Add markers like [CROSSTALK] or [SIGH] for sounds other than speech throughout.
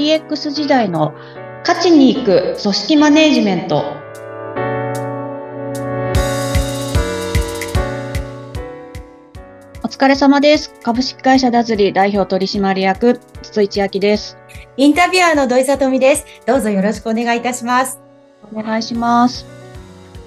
DX 時代の勝ちに行く組織マネジメント。お疲れ様です。株式会社ダズリ代表取締役、筒井千明です。インタビュアーの土井さとみです。どうぞよろしくお願いいたします。お願いします。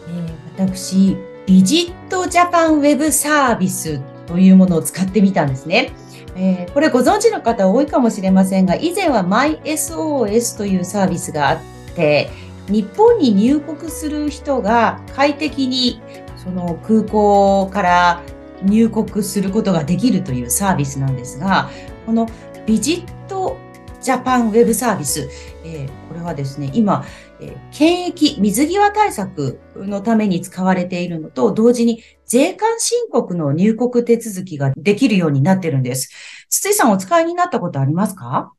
えー、私、ビジットジャパンウェブサービスというものを使ってみたんですね。えー、これご存知の方多いかもしれませんが、以前は MySOS というサービスがあって、日本に入国する人が快適にその空港から入国することができるというサービスなんですが、このビジットジャパンウェブサービス、えー、これはですね、今、えー、検疫、水際対策のために使われているのと同時に税関申告の入国手続きができるようになってるんです。筒井さんお使いになったことありますか？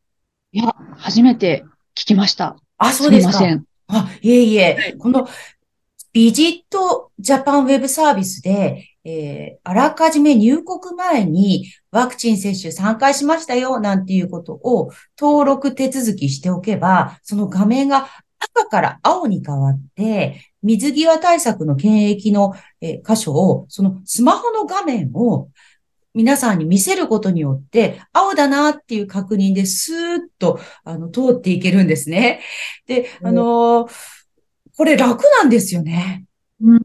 いや、初めて聞きました。あ、そうですか。すみません。あ、いえいえ、このビジットジャパンウェブサービスで、えー、あらかじめ入国前にワクチン接種3回しましたよ、なんていうことを登録手続きしておけば、その画面が赤から青に変わって、水際対策の検疫の、えー、箇所を、そのスマホの画面を皆さんに見せることによって、青だなっていう確認でスーッとあの通っていけるんですね。で、あのー、これ楽なんですよね。うん、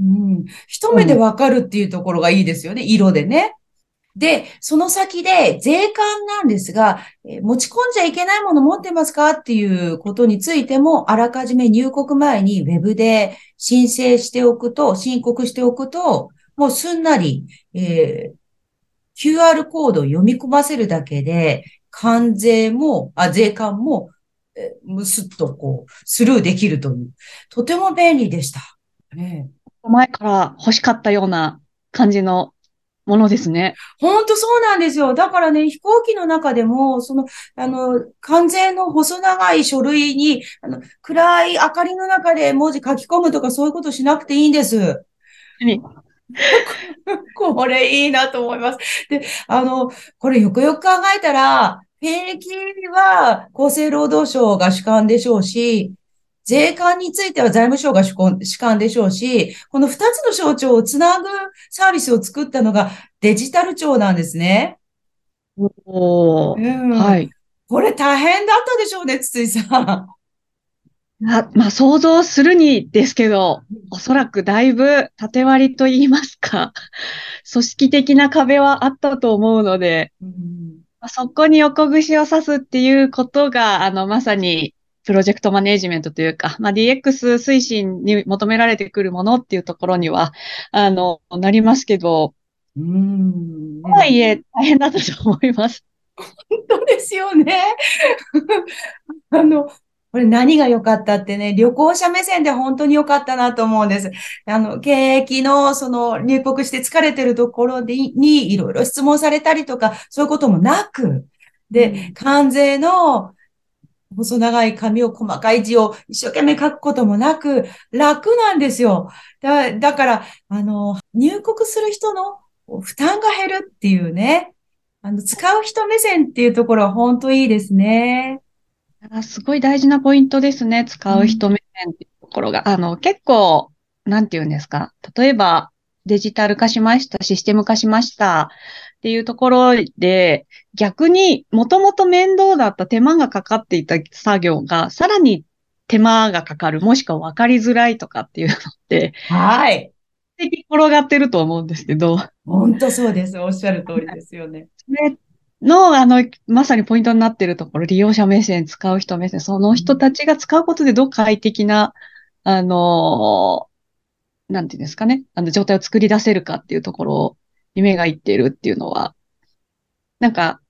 うん。一目でわかるっていうところがいいですよね。色でね。で、その先で税関なんですが、え持ち込んじゃいけないもの持ってますかっていうことについても、あらかじめ入国前にウェブで申請しておくと、申告しておくと、もうすんなり、えー、QR コードを読み込ませるだけで、関税も、あ、税関も、えー、むすっとこう、スルーできるという、とても便利でした。ね、前から欲しかったような感じのものですね。本当そうなんですよ。だからね、飛行機の中でも、その、あの、関税の細長い書類に、あの、暗い明かりの中で文字書き込むとかそういうことしなくていいんです。はい。[LAUGHS] これいいなと思います。で、あの、これよくよく考えたら、兵役は厚生労働省が主管でしょうし、税関については財務省が主管でしょうし、この二つの省庁をつなぐサービスを作ったのがデジタル庁なんですね。おうん、はい。これ大変だったでしょうね、筒井さん。あまあ、想像するにですけど、おそらくだいぶ縦割りと言いますか、組織的な壁はあったと思うので、うん、そこに横串を刺すっていうことが、あの、まさにプロジェクトマネジメントというか、まあ、DX 推進に求められてくるものっていうところには、あの、なりますけど、うん。とはいえ、大変だったと思います。本当ですよね。[LAUGHS] あの、これ何が良かったってね、旅行者目線で本当に良かったなと思うんです。あの、経疫の、その、入国して疲れてるところでに、いろいろ質問されたりとか、そういうこともなく、で、関税の、細長い紙を細かい字を一生懸命書くこともなく、楽なんですよ。だだから、あの、入国する人の負担が減るっていうね、あの、使う人目線っていうところは本当いいですね。すごい大事なポイントですね。使う人目線っていうところが。うん、あの、結構、なんて言うんですか。例えば、デジタル化しました、システム化しましたっていうところで、逆にもともと面倒だった手間がかかっていた作業が、さらに手間がかかる、もしくは分かりづらいとかっていうのって、はい。転がってると思うんですけど。本当そうです。おっしゃる通りですよね。それの、あの、まさにポイントになっているところ、利用者目線、使う人目線、その人たちが使うことでどう快適な、あの、なんていうんですかね、あの、状態を作り出せるかっていうところを夢がいっているっていうのは、なんか、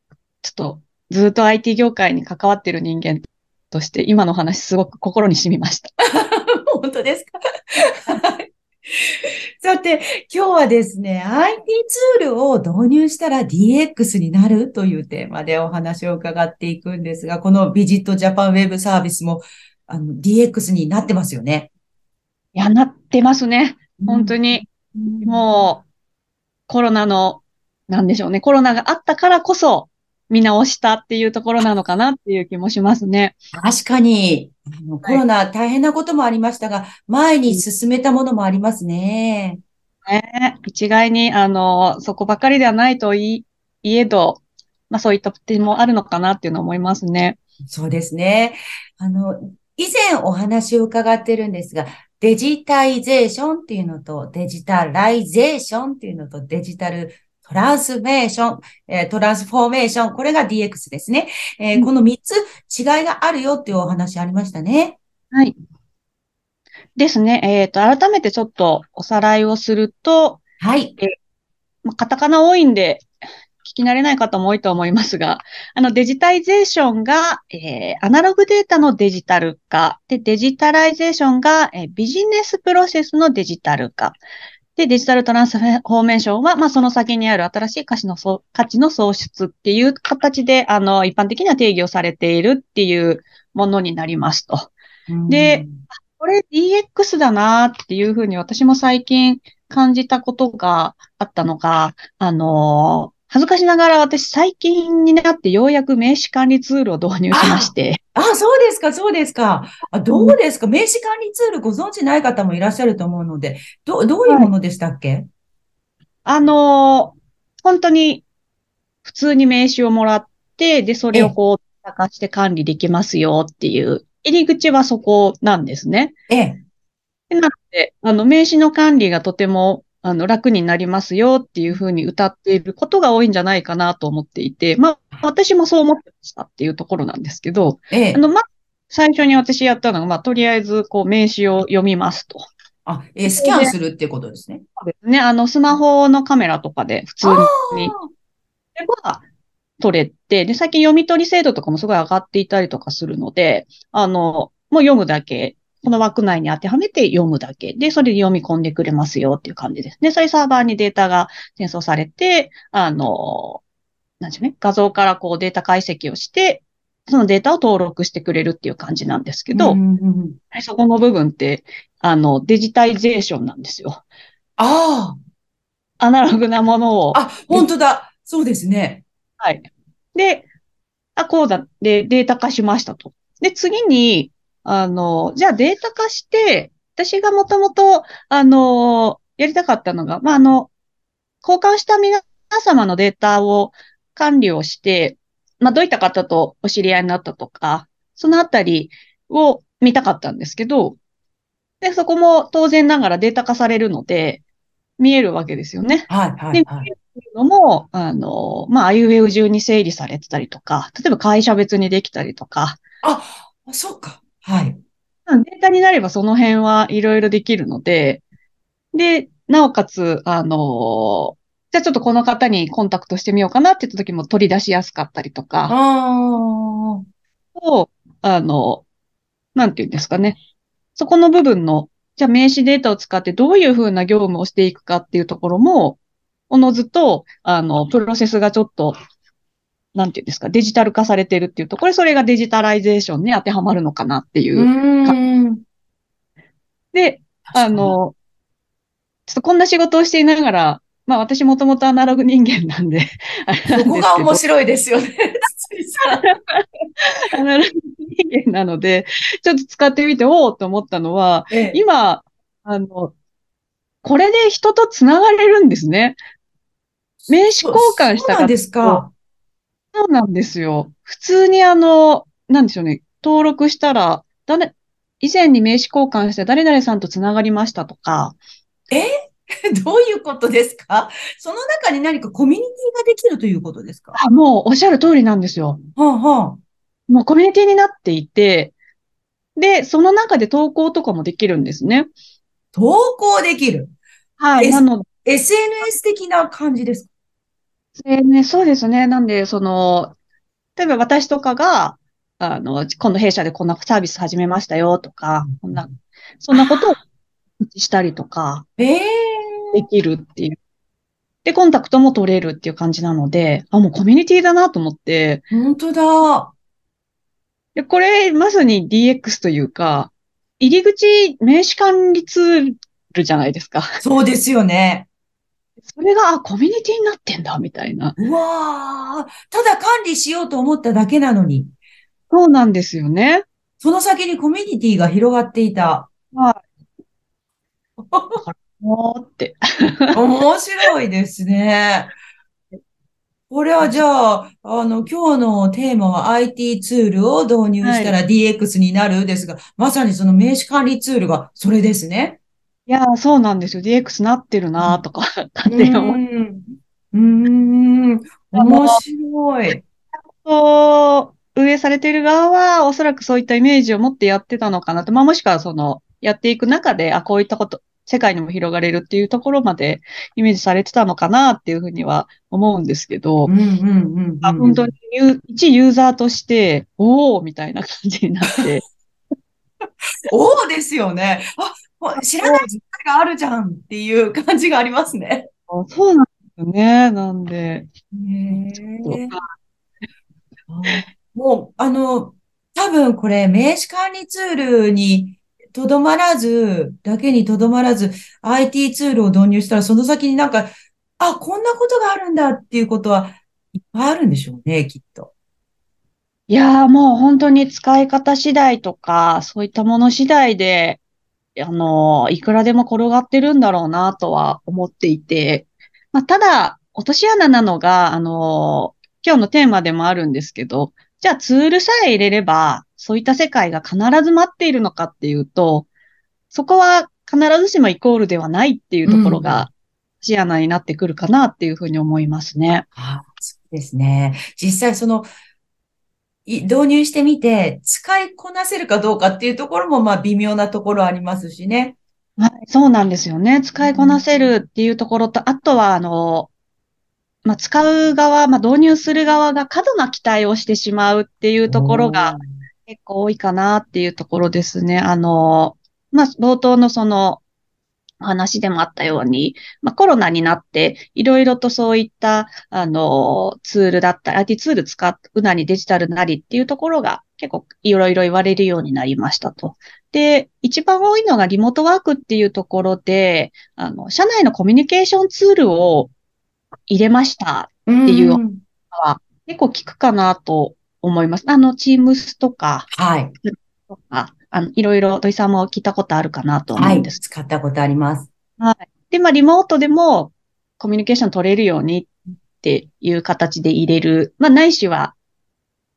ちょっと、ずっと IT 業界に関わっている人間として、今の話すごく心に染みました。[LAUGHS] 本当ですか？[LAUGHS] さて、今日はですね、IT ツールを導入したら DX になるというテーマでお話を伺っていくんですが、このビジットジャパンウェブサービスもあの DX になってますよね。いや、なってますね。本当に。うん、もう、コロナの、なんでしょうね。コロナがあったからこそ、見直したっていうところなのかなっていう気もしますね。確かに、コロナ大変なこともありましたが、前に進めたものもありますね。ね、一概に、あの、そこばかりではないといいえど、まあそういった点もあるのかなっていうのを思いますね。そうですね。あの、以前お話を伺ってるんですが、デジタイゼーションっていうのと、デジタライゼーションっていうのと、デジタルトランスメーション、えー、トランスフォーメーション、これが DX ですね。えー、うん、この3つ違いがあるよっていうお話ありましたね。はい。ですね。えっ、ー、と、改めてちょっとおさらいをすると、はい。えー、まあ、カタカナ多いんで、聞き慣れない方も多いと思いますが、あのデジタイゼーションが、えー、アナログデータのデジタル化、で、デジタライゼーションが、えー、ビジネスプロセスのデジタル化、で、デジタルトランスフォーメーションは、まあ、その先にある新しい価値の価値の創出っていう形で、あの、一般的には定義をされているっていうものになりますと。で、これ DX だなっていうふうに私も最近感じたことがあったのが、あの、恥ずかしながら私最近になってようやく名刺管理ツールを導入しまして。あ [LAUGHS] あ、そうですか、そうですか。あどうですか、名刺管理ツールご存知ない方もいらっしゃると思うので、どどういうものでしたっけ、はい、あの本当に普通に名刺をもらって、で、それをこう、探して管理できますよっていう、入り口はそこなんですね。ええ。なので、あの、名刺の管理がとてもあの、楽になりますよっていうふうに歌っていることが多いんじゃないかなと思っていて、まあ、私もそう思ってましたっていうところなんですけど、ええ、あの、まあ、最初に私やったのが、まあ、とりあえず、こう、名刺を読みますと。あ、えー、スキャンするってことですね。そうですね。あの、スマホのカメラとかで普通に、では、取れて、で、最近読み取り精度とかもすごい上がっていたりとかするので、あの、もう読むだけこの枠内に当てはめて読むだけで、それで読み込んでくれますよっていう感じです。で、そういうサーバーにデータが転送されて、あの、なんでしょうね、画像からこうデータ解析をして、そのデータを登録してくれるっていう感じなんですけど、うんうん、そこの部分って、あの、デジタイゼーションなんですよ。ああ。アナログなものを。あ、本当だ。そうですね。はい。で、あ、こうだ。で、データ化しましたと。で、次に、あの、じゃあデータ化して、私がもともと、あの、やりたかったのが、まあ、あの、交換した皆様のデータを管理をして、まあ、どういった方とお知り合いになったとか、そのあたりを見たかったんですけど、で、そこも当然ながらデータ化されるので、見えるわけですよね。はい、はい、はい。で、見えるのも、あの、まあ、あいうえう順に整理されてたりとか、例えば会社別にできたりとか。あ、そうか。はい。データになればその辺はいろいろできるので、で、なおかつ、あの、じゃあちょっとこの方にコンタクトしてみようかなって言った時も取り出しやすかったりとか、あを、あの、なんていうんですかね。そこの部分の、じゃあ名刺データを使ってどういうふうな業務をしていくかっていうところも、おのずと、あの、プロセスがちょっとなんていうんですか、デジタル化されてるっていうと、これそれがデジタライゼーションに当てはまるのかなっていう。うで、あの、ちょっとこんな仕事をしていながら、まあ私もともとアナログ人間なんで、そこが面白いですよね。[LAUGHS] アナログ人間なので、ちょっと使ってみて、おおと思ったのは、ええ、今、あの、これで人と繋がれるんですね。名刺交換した方ですか。そうなんですよ。普通にあの、なんでしょうね、登録したら、誰、以前に名刺交換して誰々さんと繋がりましたとか。え？[LAUGHS] どういうことですか？その中に何かコミュニティができるということですか？あもうおっしゃる通りなんですよ。はあはあ、もうコミュニティになっていて、で、その中で投稿とかもできるんですね。投稿できる？はい。なの SNS 的な感じですか？でね、そうですね。なんで、その、例えば私とかが、あの、今度弊社でこんなサービス始めましたよとか、こんな、そんなことをしたりとか、ええできるっていう。で、コンタクトも取れるっていう感じなので、あ、もうコミュニティだなと思って。本当だ。で、これ、まさに DX というか、入り口名刺管理ツールじゃないですか。そうですよね。それが、あ、コミュニティになってんだ、みたいな。うわー、ただ管理しようと思っただけなのに、そうなんですよね。その先にコミュニティが広がっていた。はい。もうって。面白いですね。これはじゃあ、あの、今日のテーマは IT ツールを導入したら DX になるですが、まさにその名刺管理ツールがそれですね。いやー、そうなんですよ。DX なってるなとか、勝手に思。うん。うーん。面白い。そう運営されている側は、おそらくそういったイメージを持ってやってたのかなと。まあ、もしくは、その、やっていく中で、あ、こういったこと、世界にも広がれるっていうところまでイメージされてたのかなっていうふうには思うんですけどう、んうんうんあ本当に一ユーザーとして、おーみたいな感じになって、[LAUGHS] おおですよね。あ、ほ知らない世界があるじゃんっていう感じがありますね。そうなんですよね。なんで。もう、あの、多分これ、名刺管理ツールにとどまらず、だけにとどまらず、IT ツールを導入したら、その先になんか、あ、こんなことがあるんだっていうことはいっぱいあるんでしょうね、きっと。いやーもう本当に使い方次第とか、そういったもの次第で、あの、いくらでも転がってるんだろうなとは思っていて、まあ、ただ、落とし穴なのが、あの、今日のテーマでもあるんですけど、じゃあツールさえ入れれば、そういった世界が必ず待っているのかっていうと、そこは必ずしもイコールではないっていうところが、落とし穴になってくるかなっていうふうに思いますね。ああ、そうですね。実際その、い導入してみて、使いこなせるかどうかっていうところも、まあ、微妙なところありますしね。はい、そうなんですよね。使いこなせるっていうところと、あとは、あの、まあ、使う側、まあ、導入する側が過度な期待をしてしまうっていうところが結構多いかなっていうところですね。あの、まあ、冒頭のその、お話でもあったように、まあ、コロナになって、いろいろとそういった、あの、ツールだったり、IT ツール使うなりデジタルなりっていうところが結構いろいろ言われるようになりましたと。で、一番多いのがリモートワークっていうところで、あの、社内のコミュニケーションツールを入れましたっていうのは結構効くかなと思います。あの、Teams とか、はい。とか、あの、いろいろ土井さんも聞いたことあるかなと思はい。うんです。使ったことあります。で、まあ、リモートでもコミュニケーション取れるようにっていう形で入れる。まあ、ないしは、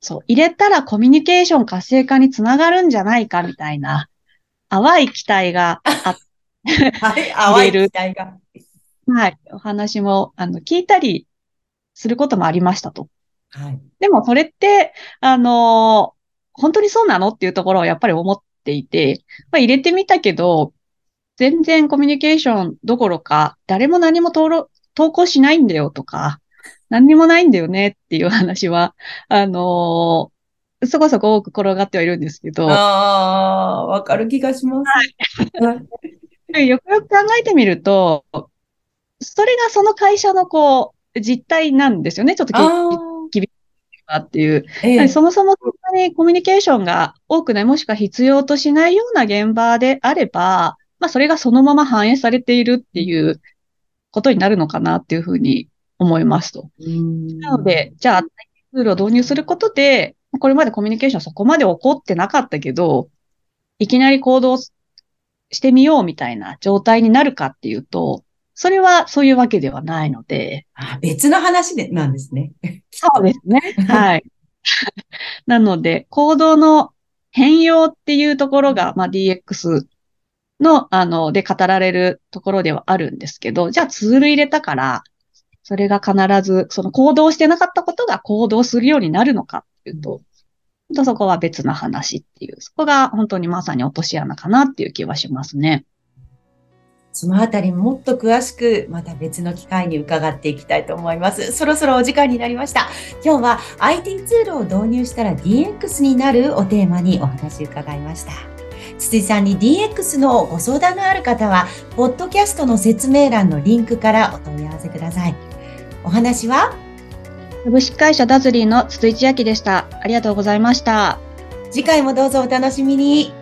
そう、入れたらコミュニケーション活性化につながるんじゃないかみたいな、淡い期待があっ [LAUGHS] はい。[LAUGHS] 淡い期待が。はい、お話も、あの、聞いたりすることもありましたと。はい。でも、それって、あの本当にそうなのっていうところをやっぱり思っていて、まあ、入れてみたけど、全然コミュニケーションどころか、誰も何も登録、投稿しないんだよとか、何にもないんだよねっていう話は、あのそこそこ多く転がってはいるんですけど、ああ、わかる気がします。はい。よくよく考えてみると、それがその会社のこう、実態なんですよね。ちょっとああっていう。あ、ええそもそもなにコミュニケーションが多くない、もしくは必要としないような現場であれば、まあそれがそのまま反映されているっていうことになるのかなっていうふうに思いますと。うんなので、じゃあ、ツールを導入することで、これまでコミュニケーションそこまで起こってなかったけど、いきなり行動してみようみたいな状態になるかっていうと、それはそういうわけではないので、あ別の話で、なんですね。そうですね。はい。[LAUGHS] なので、行動の変容っていうところが、まあ、DX の、あの、で語られるところではあるんですけど、じゃあツール入れたから、それが必ず、その行動してなかったことが行動するようになるのかっていうと、本当そこは別な話っていう、そこが本当にまさに落とし穴かなっていう気はしますね。そのあたりもっと詳しくまた別の機会に伺っていきたいと思います。そろそろお時間になりました。今日は IT ツールを導入したら DX になるをテーマにお話伺いました。筒井さんに DX のご相談のある方は、ポッドキャストの説明欄のリンクからお問い合わせください。お話は？株式会社ダズリーの筒井千秋でした。ありがとうございました。次回もどうぞお楽しみに。